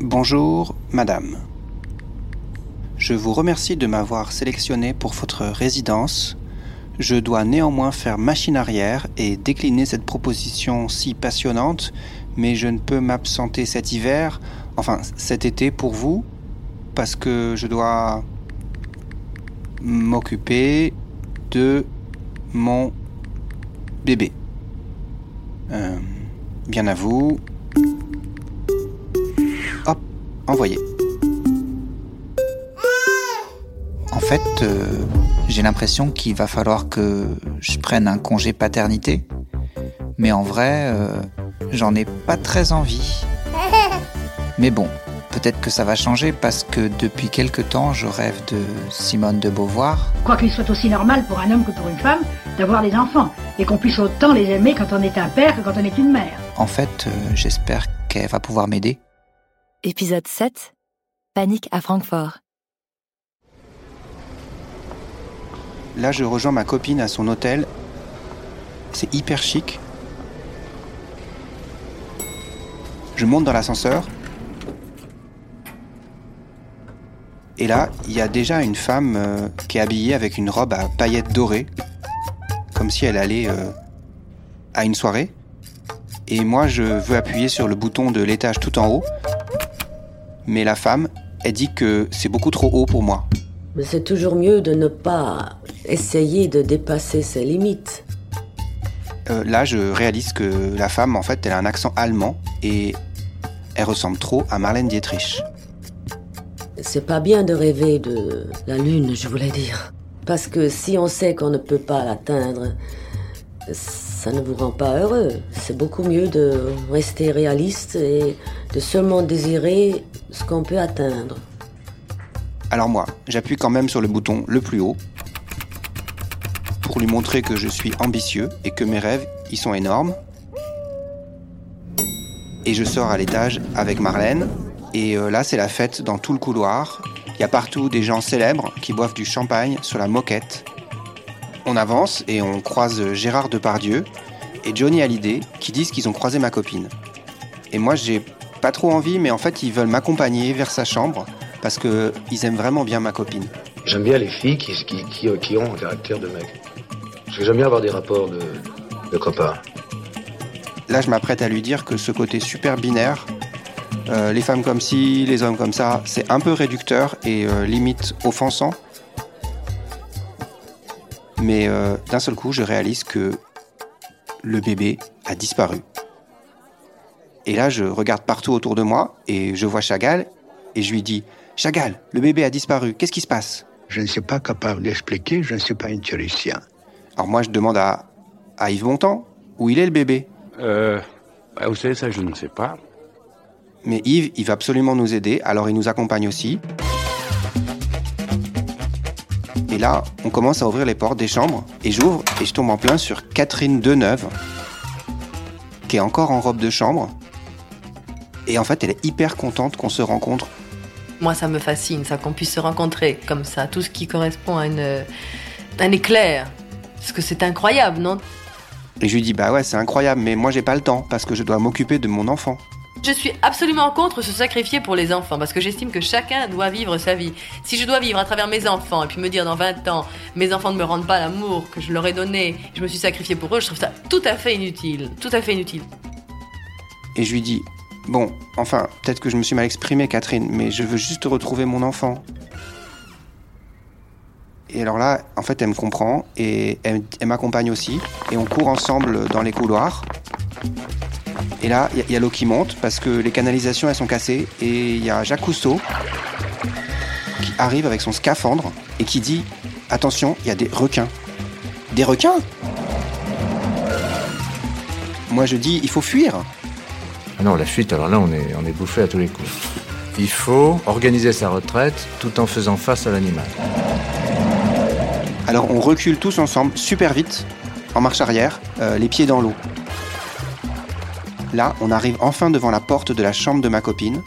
Bonjour, madame. Je vous remercie de m'avoir sélectionné pour votre résidence. Je dois néanmoins faire machine arrière et décliner cette proposition si passionnante, mais je ne peux m'absenter cet hiver, enfin cet été pour vous, parce que je dois m'occuper de mon bébé. Euh, bien à vous. Envoyé. En fait, euh, j'ai l'impression qu'il va falloir que je prenne un congé paternité. Mais en vrai, euh, j'en ai pas très envie. Mais bon, peut-être que ça va changer parce que depuis quelque temps, je rêve de Simone de Beauvoir. Quoi qu'il soit aussi normal pour un homme que pour une femme d'avoir des enfants et qu'on puisse autant les aimer quand on est un père que quand on est une mère. En fait, euh, j'espère qu'elle va pouvoir m'aider. Épisode 7 Panique à Francfort. Là, je rejoins ma copine à son hôtel. C'est hyper chic. Je monte dans l'ascenseur. Et là, il y a déjà une femme euh, qui est habillée avec une robe à paillettes dorées, comme si elle allait euh, à une soirée. Et moi, je veux appuyer sur le bouton de l'étage tout en haut. Mais la femme, elle dit que c'est beaucoup trop haut pour moi. Mais c'est toujours mieux de ne pas essayer de dépasser ses limites. Euh, là, je réalise que la femme, en fait, elle a un accent allemand et elle ressemble trop à Marlène Dietrich. C'est pas bien de rêver de la lune, je voulais dire. Parce que si on sait qu'on ne peut pas l'atteindre, ça ne vous rend pas heureux. C'est beaucoup mieux de rester réaliste et de seulement désirer ce qu'on peut atteindre. Alors moi, j'appuie quand même sur le bouton le plus haut pour lui montrer que je suis ambitieux et que mes rêves, ils sont énormes. Et je sors à l'étage avec Marlène. Et euh, là, c'est la fête dans tout le couloir. Il y a partout des gens célèbres qui boivent du champagne sur la moquette. On avance et on croise Gérard Depardieu et Johnny Hallyday qui disent qu'ils ont croisé ma copine. Et moi, j'ai pas trop envie, mais en fait, ils veulent m'accompagner vers sa chambre parce qu'ils aiment vraiment bien ma copine. J'aime bien les filles qui, qui, qui, qui ont un caractère de mec. Parce que j'aime bien avoir des rapports de, de copains. Là, je m'apprête à lui dire que ce côté super binaire, euh, les femmes comme ci, les hommes comme ça, c'est un peu réducteur et euh, limite offensant. Mais euh, d'un seul coup, je réalise que le bébé a disparu. Et là, je regarde partout autour de moi et je vois Chagall et je lui dis Chagall, le bébé a disparu, qu'est-ce qui se passe? Je ne suis pas capable d'expliquer, je ne suis pas un théoricien. Alors moi, je demande à, à Yves Montand où il est le bébé. Euh, bah, vous savez, ça, je ne sais pas. Mais Yves, il va absolument nous aider, alors il nous accompagne aussi. Et là, on commence à ouvrir les portes des chambres, et j'ouvre, et je tombe en plein sur Catherine Deneuve, qui est encore en robe de chambre. Et en fait, elle est hyper contente qu'on se rencontre. Moi, ça me fascine, ça, qu'on puisse se rencontrer comme ça, tout ce qui correspond à une, un éclair. Parce que c'est incroyable, non? Et je lui dis, bah ouais, c'est incroyable, mais moi j'ai pas le temps, parce que je dois m'occuper de mon enfant. Je suis absolument contre se sacrifier pour les enfants parce que j'estime que chacun doit vivre sa vie. Si je dois vivre à travers mes enfants et puis me dire dans 20 ans, mes enfants ne me rendent pas l'amour que je leur ai donné, je me suis sacrifié pour eux, je trouve ça tout à fait inutile. Tout à fait inutile. Et je lui dis, bon, enfin, peut-être que je me suis mal exprimé, Catherine, mais je veux juste retrouver mon enfant. Et alors là, en fait, elle me comprend et elle, elle m'accompagne aussi. Et on court ensemble dans les couloirs. Et là, il y, y, a l'eau qui monte parce que les canalisations, elles sont cassées. Et il y a Jacques Cousteau qui arrive avec son scaphandre et qui dit Attention, il y a des requins. Des requins? Moi, je dis Il faut fuir. Ah non, la fuite, alors là, on est, on est bouffé à tous les coups. Il faut organiser sa retraite tout en faisant face à l'animal. Alors, on recule tous ensemble, super vite, en marche arrière, euh, les pieds dans l'eau. Là, on arrive enfin devant la porte de la chambre de ma copine.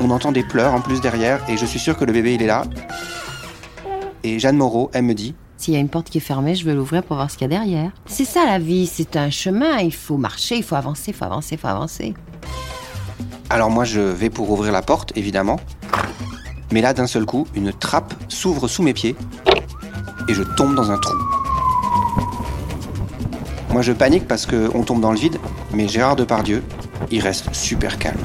On entend des pleurs en plus derrière et je suis sûr que le bébé il est là. Et Jeanne Moreau, elle me dit S'il y a une porte qui est fermée, je vais l'ouvrir pour voir ce qu'il y a derrière. C'est ça la vie, c'est un chemin, il faut marcher, il faut avancer, il faut avancer, il faut avancer. Alors moi je vais pour ouvrir la porte, évidemment. Mais là, d'un seul coup, une trappe s'ouvre sous mes pieds et je tombe dans un trou. Moi je panique parce qu'on tombe dans le vide, mais Gérard Depardieu, il reste super calme.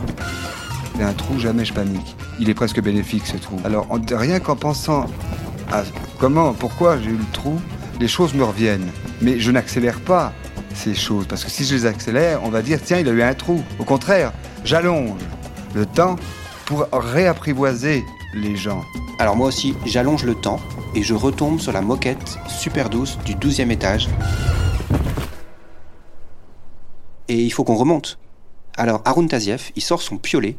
Il y a un trou, jamais je panique. Il est presque bénéfique ce trou. Alors en- rien qu'en pensant à comment, pourquoi j'ai eu le trou, les choses me reviennent. Mais je n'accélère pas ces choses, parce que si je les accélère, on va dire tiens, il a eu un trou. Au contraire, j'allonge le temps pour réapprivoiser les gens. Alors moi aussi, j'allonge le temps et je retombe sur la moquette super douce du 12e étage. Et il faut qu'on remonte. Alors Arun Taziev, il sort son piolet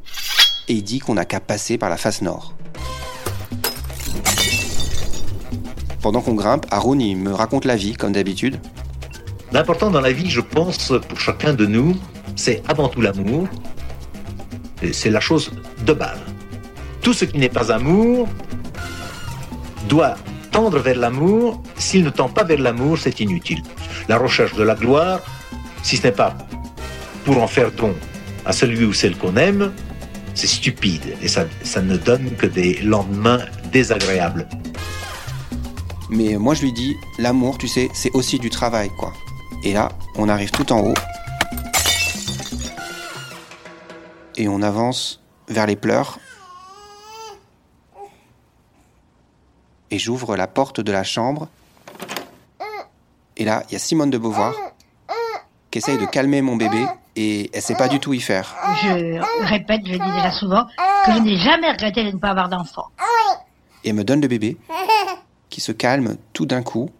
et il dit qu'on n'a qu'à passer par la face nord. Pendant qu'on grimpe, Arun, il me raconte la vie, comme d'habitude. L'important dans la vie, je pense, pour chacun de nous, c'est avant tout l'amour. C'est la chose de base. Tout ce qui n'est pas amour doit tendre vers l'amour. S'il ne tend pas vers l'amour, c'est inutile. La recherche de la gloire, si ce n'est pas pour en faire don à celui ou celle qu'on aime, c'est stupide et ça, ne donne que des lendemains désagréables. Mais moi je lui dis, l'amour, tu sais, c'est aussi du travail, quoi. Et là, on arrive tout en haut. Et on avance vers les pleurs. Et j'ouvre la porte de la chambre. Et là, il y a Simone de Beauvoir qui essaye de calmer mon bébé et elle sait pas du tout y faire. Je répète, je le dis déjà souvent, que je n'ai jamais regretté de ne pas avoir d'enfant. Et elle me donne le bébé qui se calme tout d'un coup.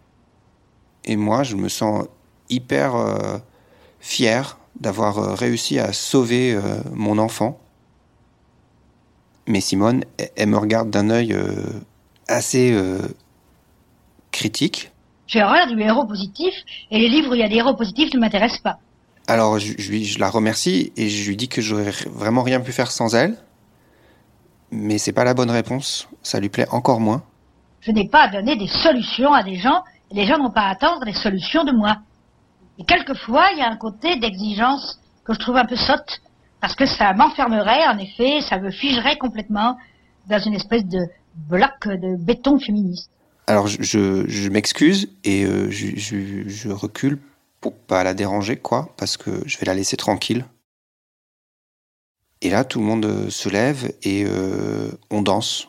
Et moi, je me sens hyper euh, fier d'avoir euh, réussi à sauver euh, mon enfant. Mais Simone, elle, elle me regarde d'un œil euh, assez critique. J'ai horreur du héros positif, et les livres où il y a des héros positifs ne m'intéressent pas. Alors je, je lui- je la remercie et je lui dis que j'aurais vraiment rien pu faire sans elle. Mais c'est pas la bonne réponse. Ça lui plaît encore moins. Je n'ai pas à donner des solutions à des gens, et les gens n'ont pas à attendre des solutions de moi. Et quelquefois, il y a un côté d'exigence que je trouve un peu sotte, parce que ça m'enfermerait, en effet, ça me figerait complètement dans une espèce de bloc de béton féministe. Alors je, m'excuse et euh, je recule pour pas la déranger, quoi, parce que je vais la laisser tranquille. Et là, tout le monde euh, se lève et euh, on danse.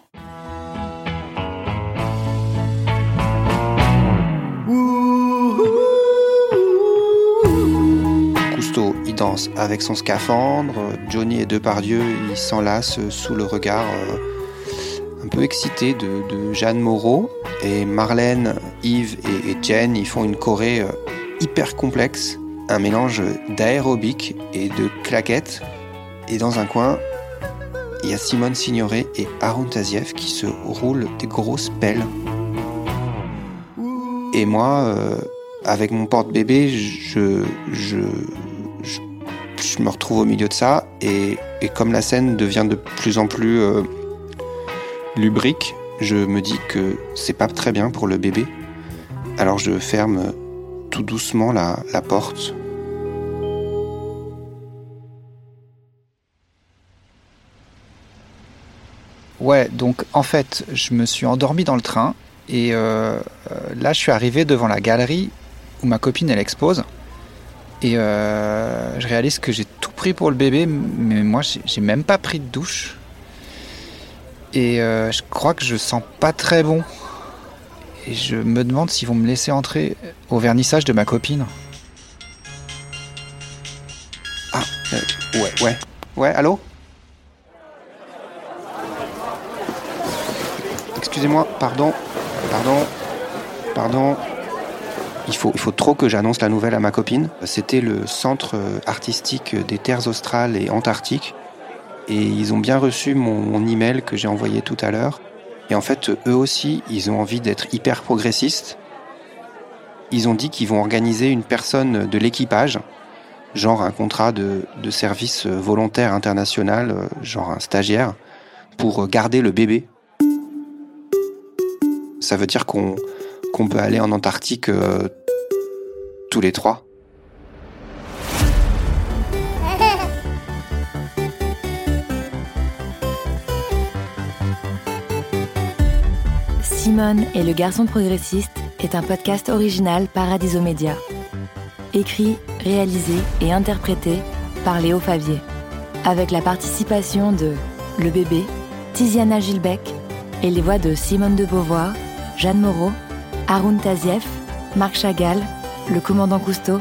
Cousteau, il danse avec son scaphandre. Johnny et Depardieu, ils s'enlacent sous le regard euh, un peu excité de, Jeanne Moreau. Et Marlène, Yves et, et Jen, ils font une choré euh, hyper complexe. Un mélange d'aérobic et de claquettes. Et dans un coin, il y a Simone Signoret et Aaron Taziev qui se roulent des grosses pelles. Et moi, euh, avec mon porte-bébé, je, je, me retrouve au milieu de ça. Et, et comme la scène devient de plus en plus euh, lubrique, je me dis que c'est pas très bien pour le bébé. Alors je ferme doucement la, porte. Ouais, donc en fait, je me suis endormi dans le train et euh, euh, là, je suis arrivé devant la galerie où ma copine elle expose et euh, je réalise que j'ai tout pris pour le bébé, mais moi, j'ai même pas pris de douche et je crois que je sens pas très bon et je me demande s'ils vont me laisser entrer au vernissage de ma copine. Ah, euh, ouais, ouais. Ouais, allô? Excusez-moi, pardon, pardon, pardon. Il faut, il faut trop que j'annonce la nouvelle à ma copine. C'était le centre artistique des terres australes et antarctiques. Et ils ont bien reçu mon email que j'ai envoyé tout à l'heure. Et en fait, eux aussi, ils ont envie d'être hyper progressistes. Ils ont dit qu'ils vont organiser une personne de l'équipage, genre un contrat de, de service volontaire international, genre un stagiaire, pour garder le bébé. Ça veut dire qu'on qu'on peut aller en Antarctique euh, tous les trois. Simone et le garçon progressiste est un podcast original Paradiso Média. Écrit, réalisé et interprété par Léo Favier. Avec la participation de Le Bébé, Tiziana Gilbec et les voix de Simone de Beauvoir, Jeanne Moreau, Haroun Tazieff, Marc Chagall, le commandant Cousteau,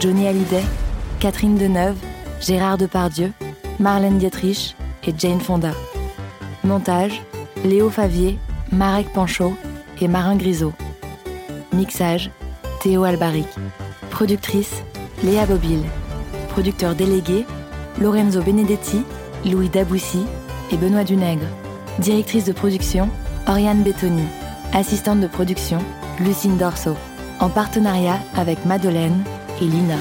Johnny Hallyday, Catherine Deneuve, Gérard Depardieu, Marlène Dietrich et Jane Fonda. Montage Léo Favier, Marek Panchaud et Marin Grisot. Mixage Théo Albaric. Productrice Léa Bobil. Producteur délégué Lorenzo Benedetti, Louis Daboussi et Benoît Dunègre. Directrice de production Oriane Bettoni. Assistante de production Lucine Dorso. En partenariat avec Madeleine et Lina.